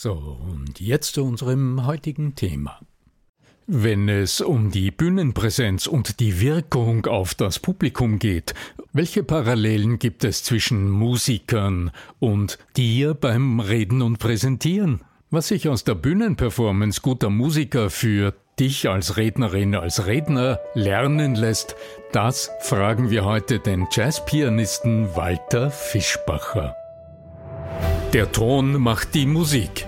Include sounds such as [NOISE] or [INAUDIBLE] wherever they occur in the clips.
So, und jetzt zu unserem heutigen Thema. Wenn es um die Bühnenpräsenz und die Wirkung auf das Publikum geht, welche Parallelen gibt es zwischen Musikern und dir beim Reden und Präsentieren? Was sich aus der Bühnenperformance guter Musiker für dich als Rednerin, als Redner lernen lässt, das fragen wir heute den Jazzpianisten Walter Fischbacher. Der Ton macht die Musik.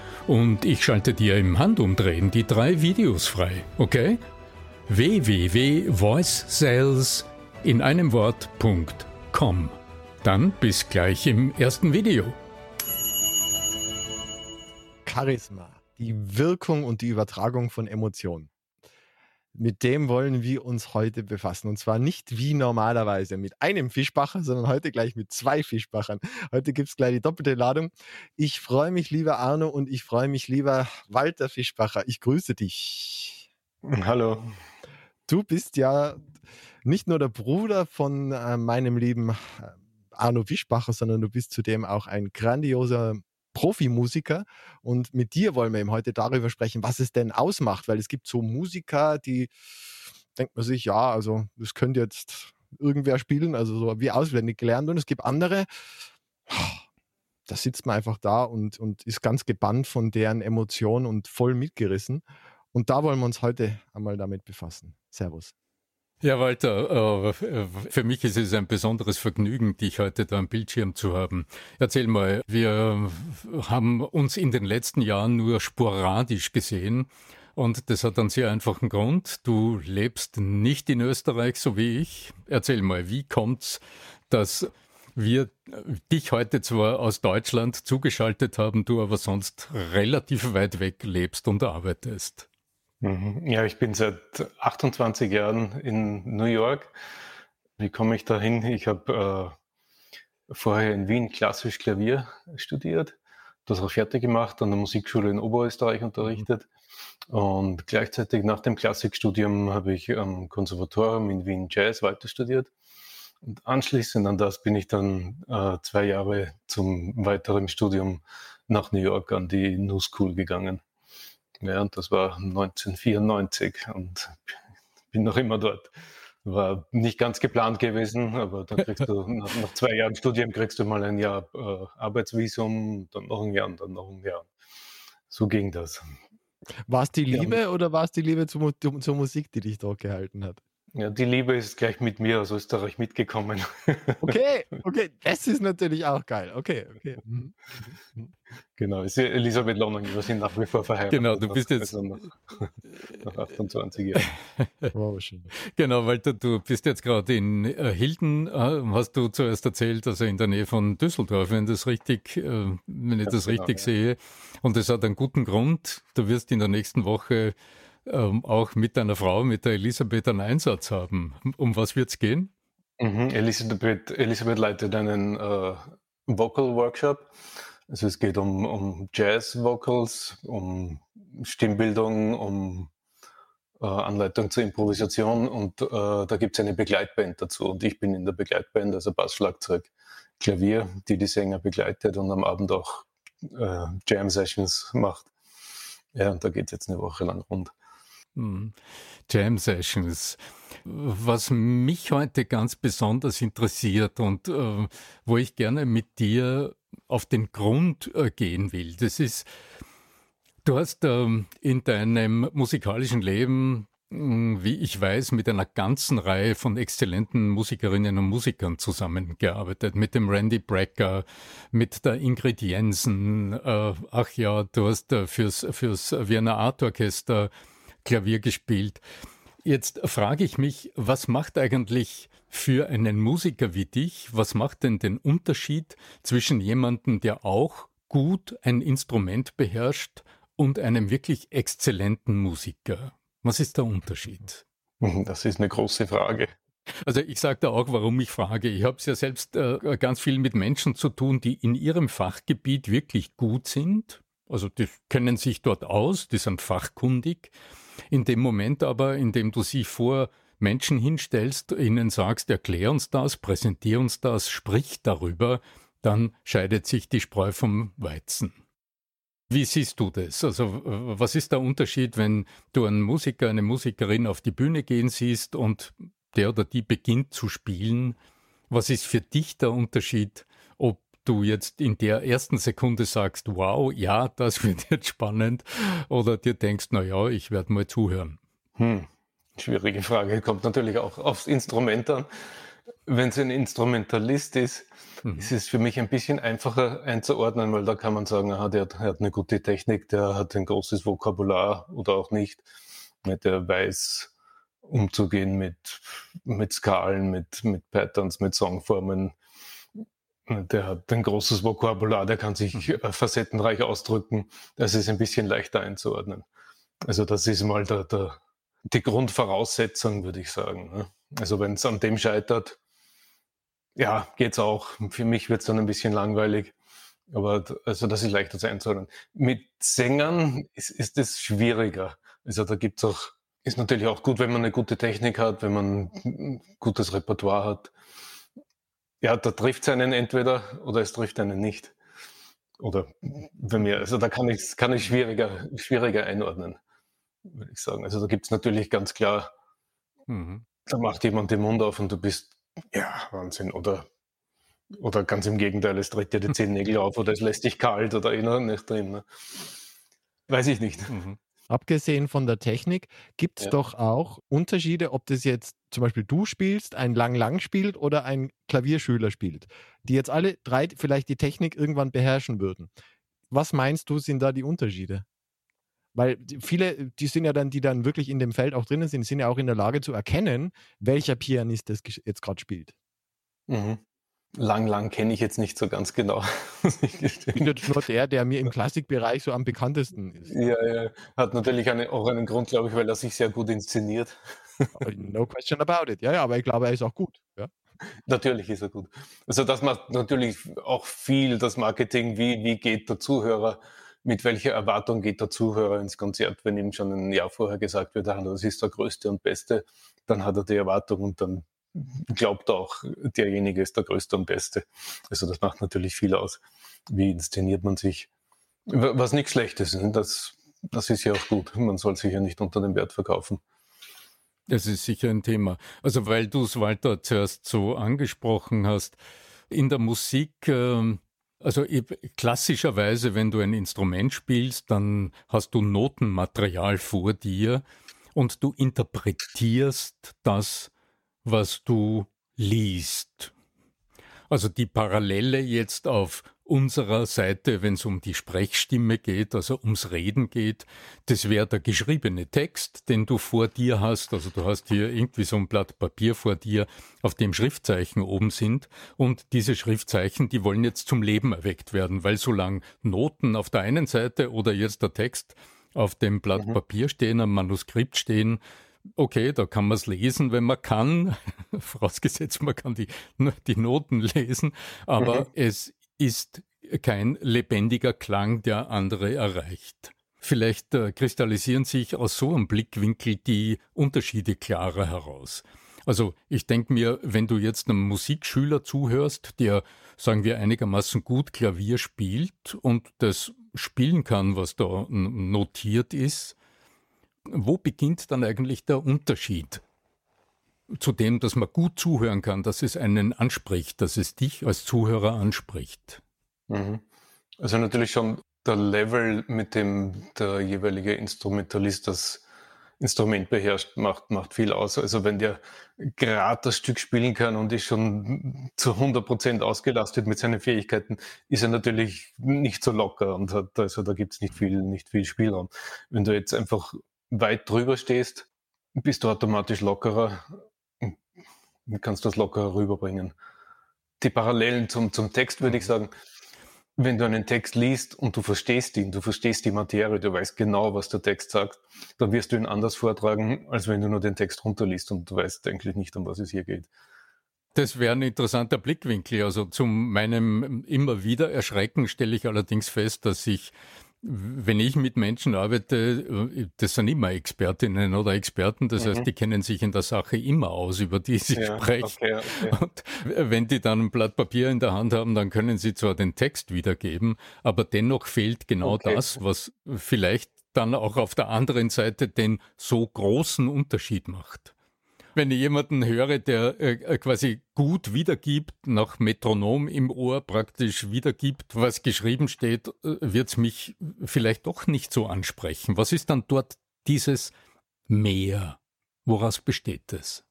und ich schalte dir im Handumdrehen die drei Videos frei, okay? www.voicesales in einem Wort.com. Dann bis gleich im ersten Video. Charisma, die Wirkung und die Übertragung von Emotionen. Mit dem wollen wir uns heute befassen. Und zwar nicht wie normalerweise mit einem Fischbacher, sondern heute gleich mit zwei Fischbachern. Heute gibt es gleich die doppelte Ladung. Ich freue mich, lieber Arno, und ich freue mich, lieber Walter Fischbacher. Ich grüße dich. [LAUGHS] Hallo. Du bist ja nicht nur der Bruder von äh, meinem lieben äh, Arno Fischbacher, sondern du bist zudem auch ein grandioser Profimusiker und mit dir wollen wir eben heute darüber sprechen, was es denn ausmacht, weil es gibt so Musiker, die denkt man sich, ja, also das könnte jetzt irgendwer spielen, also so wie auswendig gelernt und es gibt andere, da sitzt man einfach da und, und ist ganz gebannt von deren Emotionen und voll mitgerissen. Und da wollen wir uns heute einmal damit befassen. Servus. Ja, Walter, äh, für mich ist es ein besonderes Vergnügen, dich heute da am Bildschirm zu haben. Erzähl mal, wir haben uns in den letzten Jahren nur sporadisch gesehen. Und das hat einen sehr einfachen Grund. Du lebst nicht in Österreich, so wie ich. Erzähl mal, wie kommt's, dass wir dich heute zwar aus Deutschland zugeschaltet haben, du aber sonst relativ weit weg lebst und arbeitest? Mhm. Ja, ich bin seit 28 Jahren in New York. Wie komme ich da hin? Ich habe äh, vorher in Wien klassisch Klavier studiert, das auch fertig gemacht, an der Musikschule in Oberösterreich unterrichtet. Und gleichzeitig nach dem Klassikstudium habe ich am Konservatorium in Wien Jazz weiter studiert. Und anschließend an das bin ich dann äh, zwei Jahre zum weiteren Studium nach New York an die New School gegangen. Ja, und das war 1994 und bin noch immer dort. War nicht ganz geplant gewesen, aber dann kriegst du [LAUGHS] nach, nach zwei Jahren Studium kriegst du mal ein Jahr äh, Arbeitsvisum, dann noch ein Jahr und dann noch ein Jahr. So ging das. War es die Liebe ja. oder war es die Liebe zur, zur, Musik, die dich dort gehalten hat? Ja, die Liebe ist gleich mit mir aus Österreich mitgekommen. [LAUGHS] Okay, okay, das ist natürlich auch geil. Okay, okay. Mhm. Genau, ist Elisabeth Lonning, wir sind nach wie vor verheiratet. Genau, du bist jetzt also nach, nach 28 Jahren. Wow, schön. Genau, weil du, du bist jetzt gerade in äh, Hilden, äh, hast du zuerst erzählt, also in der Nähe von Düsseldorf, wenn das richtig, äh, wenn ich das, das richtig genau, sehe. Und das hat einen guten Grund. Du wirst in der nächsten Woche ähm, auch mit deiner Frau, mit der Elisabeth, einen Einsatz haben. Um was wird es gehen? Mhm. Elisabeth, Elisabeth leitet einen äh, Vocal Workshop. Also es geht um, um Jazz-Vocals, um Stimmbildung, um äh, Anleitung zur Improvisation und äh, da gibt es eine Begleitband dazu. Und ich bin in der Begleitband, also Bass, Schlagzeug, Klavier, die die Sänger begleitet und am Abend auch äh, Jam-Sessions macht. Ja, und da geht es jetzt eine Woche lang rund. Hm. Jam Sessions. Was mich heute ganz besonders interessiert und äh, wo ich gerne mit dir auf den Grund äh, gehen will, das ist, du hast äh, in deinem musikalischen Leben, hm, wie ich weiß, mit einer ganzen Reihe von exzellenten Musikerinnen und Musikern zusammengearbeitet, mit dem Randy Brecker, mit der Ingrid Jensen, äh, ach ja, du hast äh, fürs, fürs Wiener Art Orchester Klavier gespielt. Jetzt frage ich mich, was macht eigentlich für einen Musiker wie dich, was macht denn den Unterschied zwischen jemandem, der auch gut ein Instrument beherrscht und einem wirklich exzellenten Musiker? Was ist der Unterschied? [LAUGHS] Das ist eine große Frage. Also ich sage da auch, warum ich frage. Ich habe es ja selbst äh, ganz viel mit Menschen zu tun, die in ihrem Fachgebiet wirklich gut sind. Also die kennen sich dort aus, die sind fachkundig. In dem Moment aber, in dem du sie vor Menschen hinstellst, ihnen sagst, erklär uns das, präsentier uns das, sprich darüber, dann scheidet sich die Spreu vom Weizen. Wie siehst du das? Also, was ist der Unterschied, wenn du einen Musiker, eine Musikerin auf die Bühne gehen siehst und der oder die beginnt zu spielen? Was ist für dich der Unterschied, du jetzt in der ersten Sekunde sagst, wow, ja, das [LAUGHS] wird jetzt spannend, oder dir denkst, na ja, ich werde mal zuhören? Hm. Schwierige Frage. Kommt natürlich auch aufs Instrument an. Wenn es ein Instrumentalist ist, mhm. ist es für mich ein bisschen einfacher einzuordnen, weil da kann man sagen, aha, der, der hat eine gute Technik, der hat ein großes Vokabular oder auch nicht. Der weiß umzugehen mit, mit Skalen, mit, mit Patterns, mit Songformen, der hat ein großes Vokabular, der kann sich mhm. äh, facettenreich ausdrücken. Das ist ein bisschen leichter einzuordnen. Also das ist mal der, der, die Grundvoraussetzung, würde ich sagen. Ne? Also wenn es an dem scheitert, ja, geht's auch. Für mich wird's dann ein bisschen langweilig. Aber also das ist leichter zu einzuordnen. Mit Sängern ist, ist es schwieriger. Also da gibt's auch, ist natürlich auch gut, wenn man eine gute Technik hat, wenn man ein gutes Repertoire hat. Ja, da trifft es einen entweder oder es trifft einen nicht. Oder bei mir, also da kann ich kann ich schwieriger, schwieriger einordnen, würde ich sagen. Also da gibt es natürlich ganz klar, mhm. da macht jemand den Mund auf und du bist, ja, Wahnsinn. Oder, oder ganz im Gegenteil, es tritt dir die [LAUGHS] zehn Nägel auf oder es lässt dich kalt oder eh nicht drin. Ne? Weiß ich nicht. Mhm. Abgesehen von der Technik gibt es ja. doch auch Unterschiede, ob das jetzt zum Beispiel du spielst, ein Lang-Lang spielt oder ein Klavierschüler spielt, die jetzt alle drei vielleicht die Technik irgendwann beherrschen würden. Was meinst du, sind da die Unterschiede? Weil viele, die sind ja dann, die dann wirklich in dem Feld auch drinnen sind, sind ja auch in der Lage zu erkennen, welcher Pianist das jetzt gerade spielt. Mhm. Lang, lang kenne ich jetzt nicht so ganz genau. [LAUGHS] ich bin jetzt nur der, der mir im Klassikbereich so am bekanntesten ist. Ja, ja. Hat natürlich eine, auch einen Grund, glaube ich, weil er sich sehr gut inszeniert. no question about it. Ja, ja, aber ich glaube, er ist auch gut. Ja. Natürlich ist er gut. Also das macht natürlich auch viel das Marketing. Wie, wie geht der Zuhörer, mit welcher Erwartung geht der Zuhörer ins Konzert, wenn ihm schon ein Jahr vorher gesagt wird, das ist der größte und beste, dann hat er die Erwartung und dann glaubt auch, derjenige ist der Größte und Beste. Also das macht natürlich viel aus. Wie inszeniert man sich? Was nichts Schlechtes ist. Das, das ist ja auch gut. Man soll sich ja nicht unter dem Wert verkaufen. Das ist sicher ein Thema. Also weil du es, Walter, zuerst so angesprochen hast, in der Musik, ähm, also klassischerweise, wenn du ein Instrument spielst, dann hast du Notenmaterial vor dir und du interpretierst das, was du liest. Also die Parallele jetzt auf unserer Seite, wenn es um die Sprechstimme geht, also ums Reden geht, das wäre der geschriebene Text, den du vor dir hast. Also du hast hier irgendwie so ein Blatt Papier vor dir, auf dem Schriftzeichen oben sind. Und diese Schriftzeichen, die wollen jetzt zum Leben erweckt werden, weil solange Noten auf der einen Seite oder jetzt der Text auf dem Blatt mhm. Papier stehen, am Manuskript stehen, okay, da kann man es lesen, wenn man kann, [LAUGHS] vorausgesetzt man kann die, die Noten [LAUGHS] lesen, aber mhm. es ist kein lebendiger Klang, der andere erreicht. Vielleicht äh, kristallisieren sich aus so einem Blickwinkel die Unterschiede klarer heraus. Also ich denke mir, wenn du jetzt einem Musikschüler zuhörst, der, sagen wir, einigermaßen gut Klavier spielt und das spielen kann, was da notiert ist, wo beginnt dann eigentlich der Unterschied zu dem, dass man gut zuhören kann, dass es einen anspricht, dass es dich als Zuhörer anspricht? Mhm. Also natürlich schon der Level, mit dem der jeweilige Instrumentalist das Instrument beherrscht, macht, macht viel aus. Also wenn der gerade das Stück spielen kann und ist schon zu 100 Prozent ausgelastet mit seinen Fähigkeiten, ist er natürlich nicht so locker und hat, also da gibt es nicht viel, nicht viel Spielraum. Wenn du jetzt einfach weit drüber stehst, bist du automatisch lockerer kannst das locker rüberbringen. Die Parallelen zum, zum Text würde ich mhm. sagen, wenn du einen Text liest und du verstehst ihn, du verstehst die Materie, du weißt genau, was der Text sagt, dann wirst du ihn anders vortragen, als wenn du nur den Text runterliest und du weißt eigentlich nicht, um was es hier geht. Das wäre ein interessanter Blickwinkel. Also zu meinem immer wieder Erschrecken stelle ich allerdings fest, dass ich wenn ich mit Menschen arbeite, äh, das sind immer Expertinnen oder Experten, das mhm. heißt, die kennen sich in der Sache immer aus, über die sie ja, sprechen. Okay, okay. Und wenn die dann ein Blatt Papier in der Hand haben, dann können sie zwar den Text wiedergeben, aber dennoch fehlt genau okay. das, was vielleicht dann auch auf der anderen Seite den so großen Unterschied macht wenn ich jemanden höre, der äh, äh, quasi gut wiedergibt, nach Metronom im Ohr praktisch wiedergibt, was geschrieben steht, äh, wird es mich vielleicht doch nicht so ansprechen. Was ist dann dort dieses Mehr? Woraus besteht es?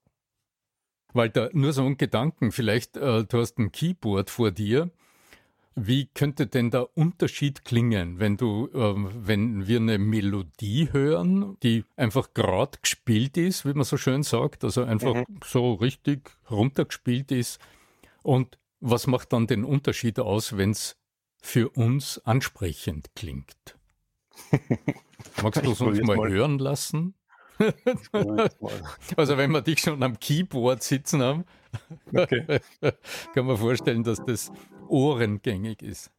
Walter, nur so ein Gedanken, vielleicht, äh, du hast ein Keyboard vor dir wie könnte denn der Unterschied klingen, wenn du, äh, wenn wir eine Melodie hören, die einfach gerade gespielt ist, wie man so schön sagt, also einfach mhm. so richtig runtergespielt ist. Und was macht dann den Unterschied aus, wenn es für uns ansprechend klingt? [LAUGHS] Magst du es uns mal, mal hören lassen? [LAUGHS] also wenn wir dich schon am Keyboard sitzen haben, okay. [LAUGHS] kann man vorstellen, dass das ohrengängig ist.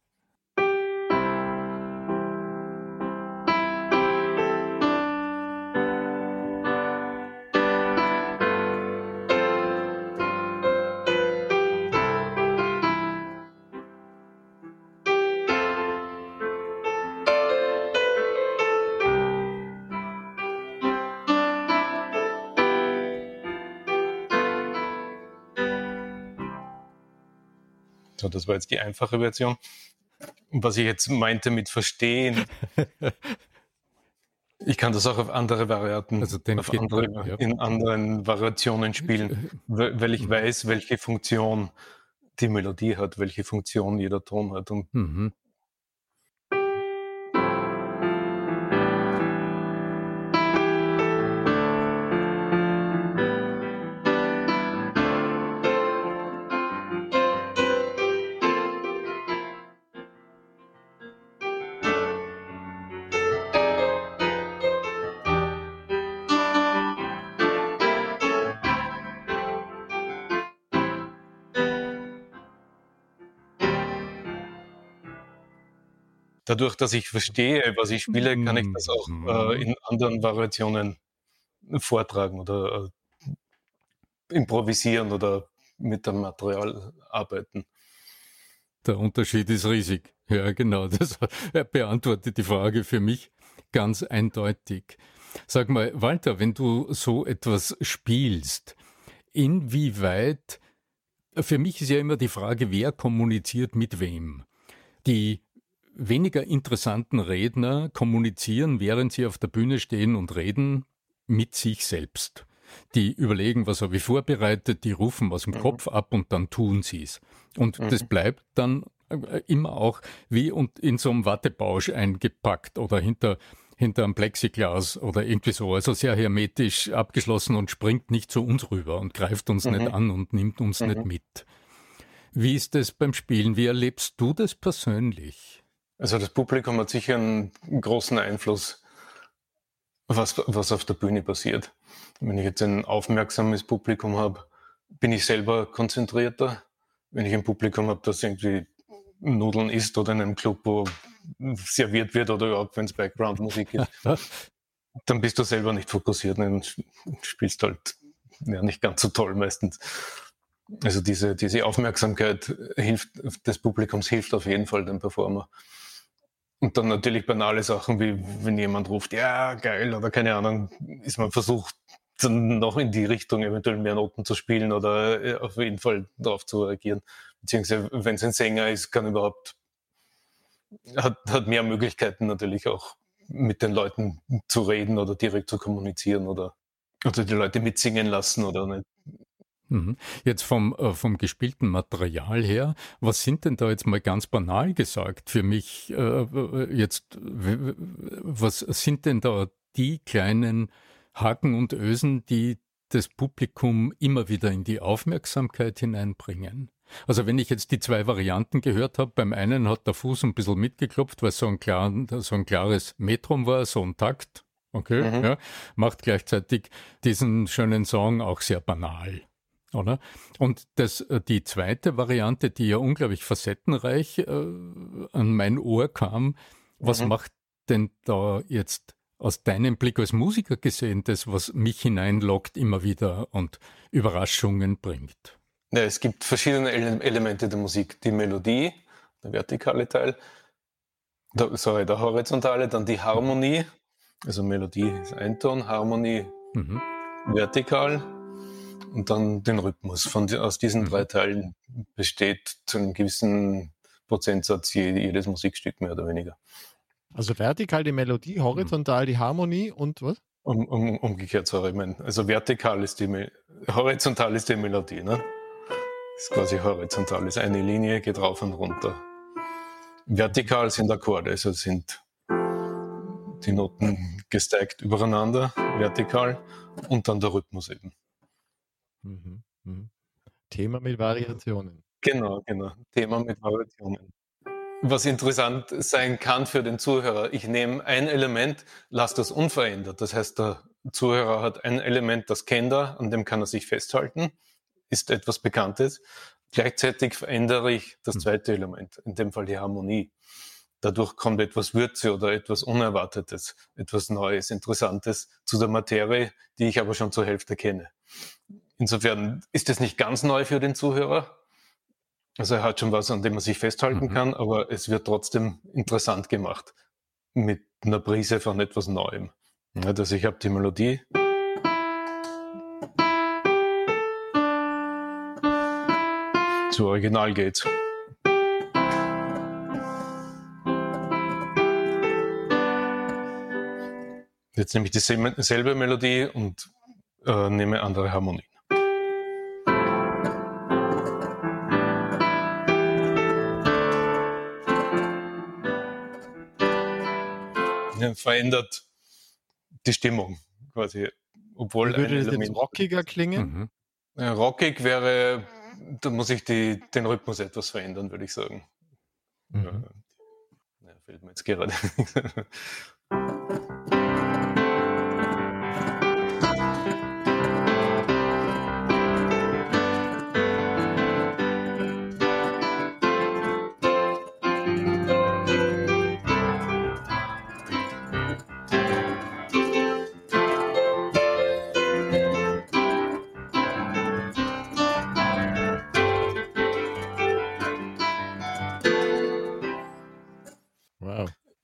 So, das war jetzt die einfache Version. Was ich jetzt meinte mit Verstehen, [LAUGHS] ich kann das auch auf andere Varianten, also auf andere, ja. in anderen Variationen spielen, weil ich mhm. weiß, welche Funktion die Melodie hat, welche Funktion jeder Ton hat. Und mhm. Dadurch, dass ich verstehe, was ich spiele, kann ich das auch äh, mhm. in anderen Variationen vortragen oder äh, improvisieren oder mit dem Material arbeiten. Der Unterschied ist riesig. Ja, genau. Das [LAUGHS] beantwortet die Frage für mich ganz eindeutig. Sag mal, Walter, wenn du so etwas spielst, inwieweit, für mich ist ja immer die Frage, wer kommuniziert mit wem. Die weniger interessanten Redner kommunizieren, während sie auf der Bühne stehen und reden, mit sich selbst. Die überlegen, was habe ich vorbereitet, die rufen aus dem mhm. Kopf ab und dann tun sie es. Und mhm. das bleibt dann äh, immer auch wie in so einem Wattebausch eingepackt oder hinter hinter einem Plexiglas oder irgendwie so, also sehr hermetisch abgeschlossen und springt nicht zu uns rüber und greift uns mhm. nicht an und nimmt uns mhm. nicht mit. Wie ist das beim Spielen? Wie erlebst du das persönlich? Also das Publikum hat sicher einen großen Einfluss, was, was auf der Bühne passiert. Wenn ich jetzt ein aufmerksames Publikum habe, bin ich selber konzentrierter. Wenn ich ein Publikum habe, das irgendwie Nudeln isst oder in einem Club, wo serviert wird oder überhaupt, wenn es Background-Musik ist, [LAUGHS] dann bist du selber nicht fokussiert und spielst halt ja, nicht ganz so toll meistens. Also diese, diese Aufmerksamkeit hilft, des Publikums hilft auf jeden Fall dem Performer. Und dann natürlich banale Sachen, wie wenn jemand ruft, ja, geil, oder keine Ahnung, ist man versucht, dann noch in die Richtung eventuell mehr Noten zu spielen oder äh, auf jeden Fall darauf zu reagieren. Beziehungsweise, wenn es ein Sänger ist, kann überhaupt hat, hat mehr Möglichkeiten natürlich auch mit den Leuten zu reden oder direkt zu kommunizieren oder, oder die Leute mitsingen lassen oder nicht. Mhm. Jetzt vom, äh, vom gespielten Material her, was sind denn da jetzt mal ganz banal gesagt für mich äh, jetzt, was sind denn da die kleinen Haken und Ösen, die das Publikum immer wieder in die Aufmerksamkeit hineinbringen? Also wenn ich jetzt die zwei Varianten gehört habe, beim einen hat der Fuß ein bisschen mitgeklopft, weil so ein, klar, so ein klares Metrum war, so ein Takt. Okay, mhm. ja, macht gleichzeitig diesen schönen Song auch sehr banal. Oder? Und das, äh, die zweite Variante, die ja unglaublich facettenreich äh, an mein Ohr kam, was mhm. macht denn da jetzt aus deinem Blick als Musiker gesehen das, was mich hineinlockt immer wieder und Überraschungen bringt? Ja, es gibt verschiedene Elemente der Musik. Die Melodie, der vertikale Teil, der, sorry, der horizontale, dann die Harmonie. Also Melodie ist ein Ton, Harmonie mhm. vertikal und dann den Rhythmus. Von, aus diesen mhm. drei Teilen besteht zu einem gewissen Prozentsatz jedes Musikstück mehr oder weniger. Also vertikal die Melodie, horizontal die Harmonie und was? Um, um, umgekehrt, sorry, ich mein, also vertikal ist die, horizontal ist die Melodie, ne? ist quasi horizontal, ist eine Linie, geht rauf und runter. Vertikal sind Akkorde, also sind die Noten gesteckt übereinander, vertikal, und dann der Rhythmus eben. Mhm, mhm. Thema mit Variationen. Genau, genau. Thema mit Variationen. Was interessant sein kann für den Zuhörer, ich nehme ein Element, lasse das unverändert. Das heißt, der Zuhörer hat ein Element, das kennt er, an dem kann er sich festhalten ist etwas Bekanntes. Gleichzeitig verändere ich das hm. zweite Element, in dem Fall die Harmonie. Dadurch kommt etwas Würze oder etwas Unerwartetes, etwas Neues, Interessantes zu der Materie, die ich aber schon zur Hälfte kenne. Insofern ist es nicht ganz neu für den Zuhörer. Also er hat schon was, an dem man sich festhalten mhm. kann, aber es wird trotzdem interessant gemacht mit einer Prise von etwas Neuem. Also ich habe die Melodie. Zu Original geht's. Jetzt nehme ich dieselbe Melodie und äh, nehme andere Harmonien. [LAUGHS] verändert die Stimmung quasi. Obwohl Würde es jetzt rockiger klingen? Mhm. Rockig wäre da muss ich die, den Rhythmus etwas verändern, würde ich sagen. Mhm. Ja, fällt mir jetzt gerade. [LAUGHS]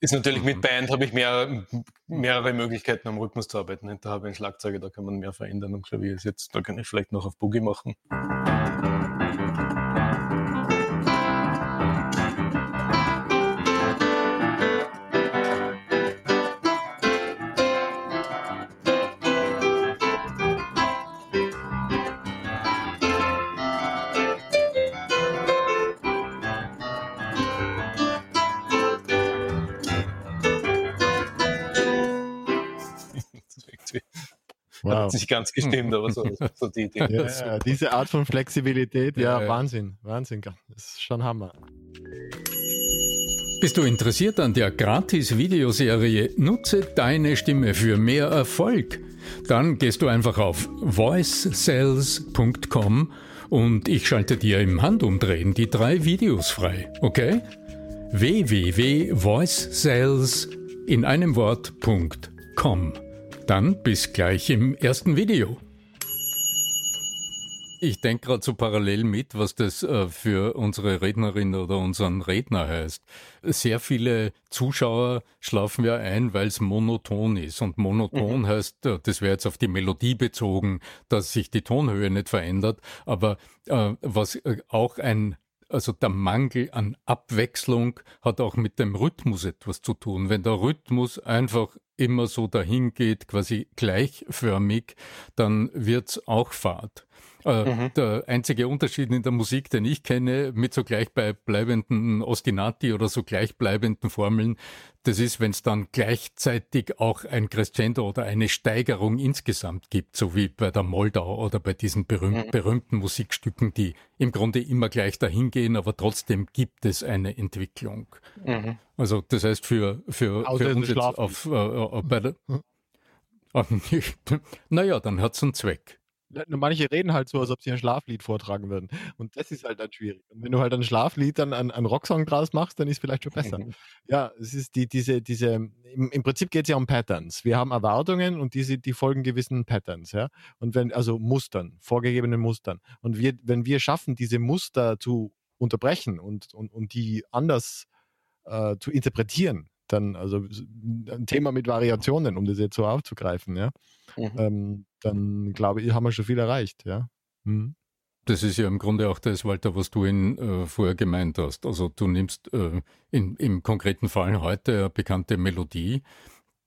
Ist natürlich mit mhm. Band habe ich mehr, mehrere Möglichkeiten am Rhythmus zu arbeiten. Da habe ich einen Schlagzeuger, da kann man mehr verändern. Am Klavier ist jetzt, da kann ich vielleicht noch auf Boogie machen. Hat nicht ganz gestimmt, aber so, so die Idee. Ja, ja, diese Art von Flexibilität, ja, ja, Wahnsinn, Wahnsinn. Das ist schon Hammer. Bist du interessiert an der Gratis-Videoserie Nutze deine Stimme für mehr Erfolg? Dann gehst du einfach auf voicesales.com und ich schalte dir im Handumdrehen die drei Videos frei, okay? www.voicesales in einem Wort.com. Dann bis gleich im ersten Video. Ich denke gerade so parallel mit, was das äh, für unsere Rednerin oder unseren Redner heißt. Sehr viele Zuschauer schlafen ja ein, weil es monoton ist. Und monoton mhm. heißt, äh, das wäre jetzt auf die Melodie bezogen, dass sich die Tonhöhe nicht verändert. Aber äh, was äh, auch ein also der Mangel an Abwechslung hat auch mit dem Rhythmus etwas zu tun. Wenn der Rhythmus einfach immer so dahin geht, quasi gleichförmig, dann wird's auch fad. Äh, mhm. Der einzige Unterschied in der Musik, den ich kenne, mit so gleichbleibenden Ostinati oder so gleichbleibenden Formeln, das ist, wenn es dann gleichzeitig auch ein Crescendo oder eine Steigerung insgesamt gibt, so wie bei der Moldau oder bei diesen berühmt, mhm. berühmten Musikstücken, die im Grunde immer gleich dahin gehen, aber trotzdem gibt es eine Entwicklung. Mhm. Also das heißt für, für, für uns jetzt auf, äh, äh, bei der, mhm. [LAUGHS] naja, dann hat es einen Zweck. Manche reden halt so, als ob sie ein Schlaflied vortragen würden. Und das ist halt dann schwierig. Und wenn du halt ein Schlaflied dann einen, einen Rocksong draus machst, dann ist es vielleicht schon besser. [LAUGHS] Ja, es ist die, diese, diese, im, im Prinzip geht es ja um Patterns. Wir haben Erwartungen und diese, die folgen gewissen Patterns, ja. Und wenn, also Mustern, vorgegebenen Mustern. Und wir, wenn wir schaffen, diese Muster zu unterbrechen und, und, und die anders äh, zu interpretieren, dann, also ein Thema mit Variationen, um das jetzt so aufzugreifen, ja, mhm. ähm, dann glaube ich, haben wir schon viel erreicht, ja. Mhm. Das ist ja im Grunde auch das, Walter, was du in, äh, vorher gemeint hast. Also du nimmst äh, in, im konkreten Fall heute eine bekannte Melodie,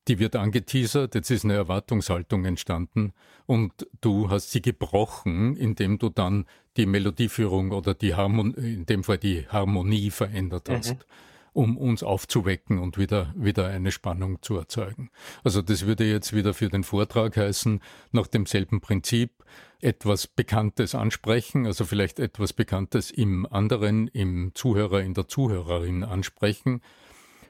die wird angeteasert, jetzt ist eine Erwartungshaltung entstanden und du hast sie gebrochen, indem du dann die Melodieführung oder die Harmonie, in dem Fall die Harmonie verändert hast. Mhm um uns aufzuwecken und wieder, wieder eine Spannung zu erzeugen. Also das würde jetzt wieder für den Vortrag heißen, nach demselben Prinzip etwas Bekanntes ansprechen, also vielleicht etwas Bekanntes im anderen, im Zuhörer, in der Zuhörerin ansprechen,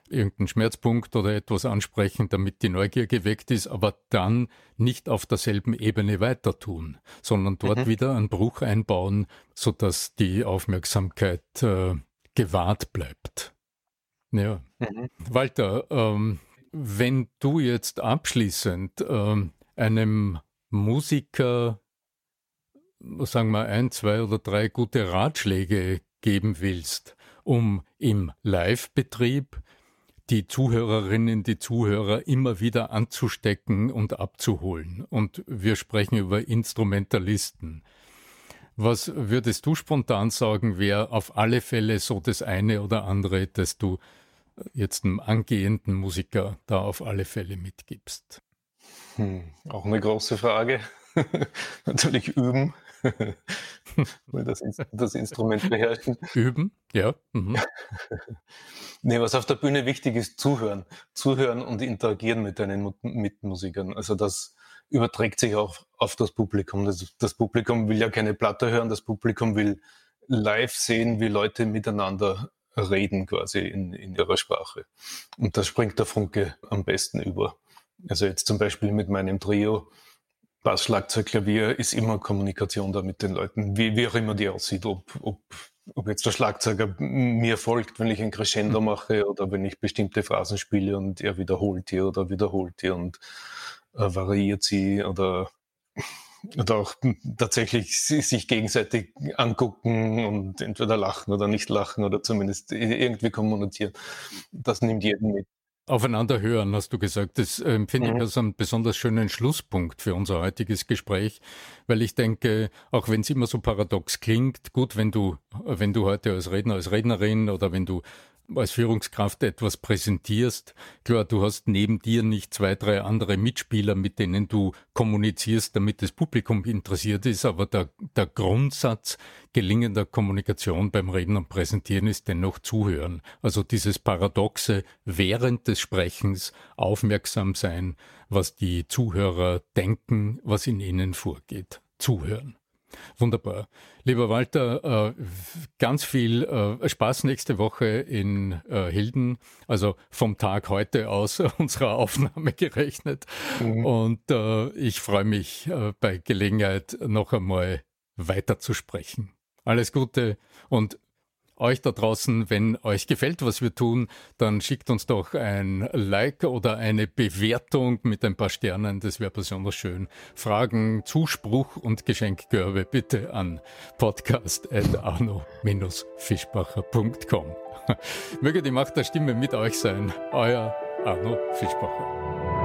irgendeinen Schmerzpunkt oder etwas ansprechen, damit die Neugier geweckt ist, aber dann nicht auf derselben Ebene weiter tun, sondern dort mhm. wieder einen Bruch einbauen, sodass die Aufmerksamkeit äh, gewahrt bleibt. Ja. Mhm. Walter, ähm, wenn du jetzt abschließend ähm, einem Musiker, sagen wir, ein, zwei oder drei gute Ratschläge geben willst, um im Live-Betrieb die Zuhörerinnen, die Zuhörer immer wieder anzustecken und abzuholen. Und wir sprechen über Instrumentalisten. Was würdest du spontan sagen, wäre auf alle Fälle so das eine oder andere, das du jetzt einem angehenden Musiker da auf alle Fälle mitgibst? Hm, auch eine große Frage. [LAUGHS] Natürlich üben. [LAUGHS] das, das, Instrument beherrschen. Üben, ja. Mhm. [LAUGHS] nee, was auf der Bühne wichtig ist, zuhören. Zuhören und interagieren mit deinen Mitmusikern. Also das überträgt sich auch auf das Publikum. Das, das Publikum will ja keine Platte hören, das Publikum will live sehen, wie Leute miteinander reden quasi in, in ihrer Sprache. Und da springt der Funke am besten über. Also jetzt zum Beispiel mit meinem Trio, Bass, Schlagzeug, Klavier, ist immer Kommunikation da mit den Leuten, wie, wie auch immer die aussieht, ob, ob, ob jetzt der Schlagzeuger mir folgt, wenn ich ein Crescendo mhm. mache oder wenn ich bestimmte Phrasen spiele und er wiederholt die oder wiederholt die und äh, variiert sie oder oder auch tatsächlich sich gegenseitig angucken und entweder lachen oder nicht lachen oder zumindest irgendwie kommunizieren. Das nimmt jeden mit. Aufeinander hören, hast du gesagt. Das äh, finde mhm. ich als einen besonders schönen Schlusspunkt für unser heutiges Gespräch, weil ich denke, auch wenn es immer so paradox klingt, gut, wenn du, wenn du heute als Redner, als Rednerin oder wenn du als Führungskraft etwas präsentierst. Klar, du hast neben dir nicht zwei, drei andere Mitspieler, mit denen du kommunizierst, damit das Publikum interessiert ist, aber der, der Grundsatz gelingender Kommunikation beim Reden und Präsentieren ist dennoch zuhören. Also dieses Paradoxe während des Sprechens aufmerksam sein, was die Zuhörer denken, was in ihnen vorgeht. Zuhören. Wunderbar. Lieber Walter, äh, ganz viel äh, Spaß nächste Woche in äh, Hilden, also vom Tag heute aus [LAUGHS] unserer Aufnahme gerechnet. Mhm. Und ich freue mich bei Gelegenheit noch einmal weiter zu sprechen. Alles Gute und euch da draußen, wenn euch gefällt, was wir tun, dann schickt uns doch ein Like oder eine Bewertung mit ein paar Sternen. Das wäre besonders schön. Fragen, Zuspruch und Geschenkkörbe bitte an podcast.arno-fischbacher.com. [LAUGHS] Möge die Macht der Stimme mit euch sein. Euer Arno Fischbacher.